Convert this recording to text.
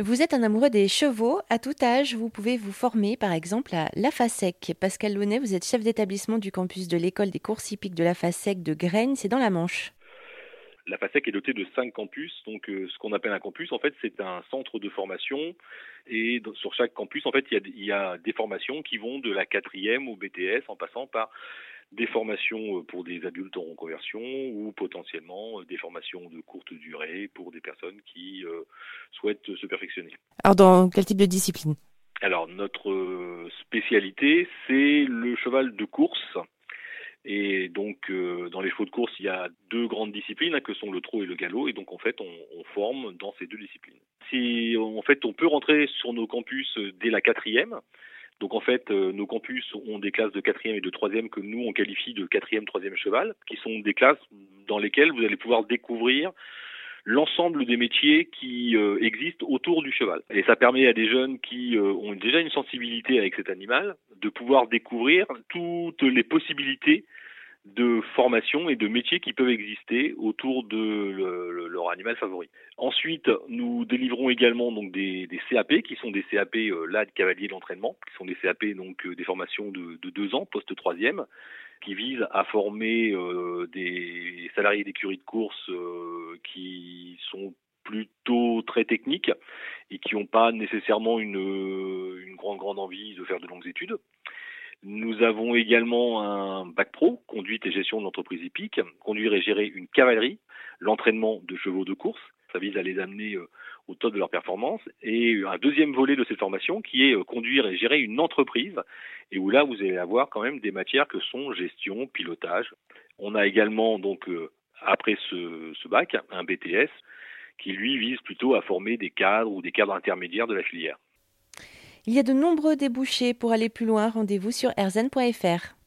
Vous êtes un amoureux des chevaux. À tout âge, vous pouvez vous former, par exemple, à l'AFASEC. Pascal Launay, vous êtes chef d'établissement du campus de l'école des courses hippiques de l'AFASEC de Graines, c'est dans la Manche. La FASEC est dotée de cinq campus. Donc, euh, ce qu'on appelle un campus, en fait, c'est un centre de formation. Et sur chaque campus, en fait, il y, a, y a des formations qui vont de la quatrième au BTS en passant par des formations euh, pour des adultes en reconversion ou potentiellement euh, des formations de courte durée pour des personnes qui euh, souhaitent se perfectionner. Alors dans quel type de discipline? Alors notre spécialité c'est le cheval de course. Et donc, dans les chevaux de course, il y a deux grandes disciplines hein, que sont le trot et le galop. Et donc, en fait, on, on, forme dans ces deux disciplines. Si, en fait, on peut rentrer sur nos campus dès la quatrième. Donc en fait, euh, nos campus ont des classes de quatrième et de troisième que nous on qualifie de quatrième, troisième cheval, qui sont des classes dans lesquelles vous allez pouvoir découvrir l'ensemble des métiers qui euh, existent autour du cheval. Et ça permet à des jeunes qui euh, ont déjà une sensibilité avec cet animal de pouvoir découvrir toutes les possibilités de formation et de métiers qui peuvent exister autour de le, leur animal favori. Ensuite, nous délivrons également des, CAP qui sont des CAP euh, là de cavalier d'entraînement, qui sont des CAP donc euh, des formations de, de deux ans, post troisième, qui visent à former euh, des salariés d'écurie de course euh, qui sont plutôt très techniques et qui n'ont pas nécessairement une, grande envie de faire de longues études. Nous avons également un bac pro, conduite et gestion de l'entreprise hippique, conduire et gérer une cavalerie, l'entraînement de chevaux de course, ça vise à les amener euh, au top de leur performance, et un deuxième volet de cette formation qui est euh, conduire et gérer une entreprise, et où là vous allez avoir quand même des matières que sont gestion, pilotage. On a également donc euh, après ce, ce bac un BTS qui lui vise plutôt à former des cadres ou des cadres intermédiaires de la filière. Il y a de nombreux débouchés pour aller plus loin. Rendez-vous sur rzn.fr.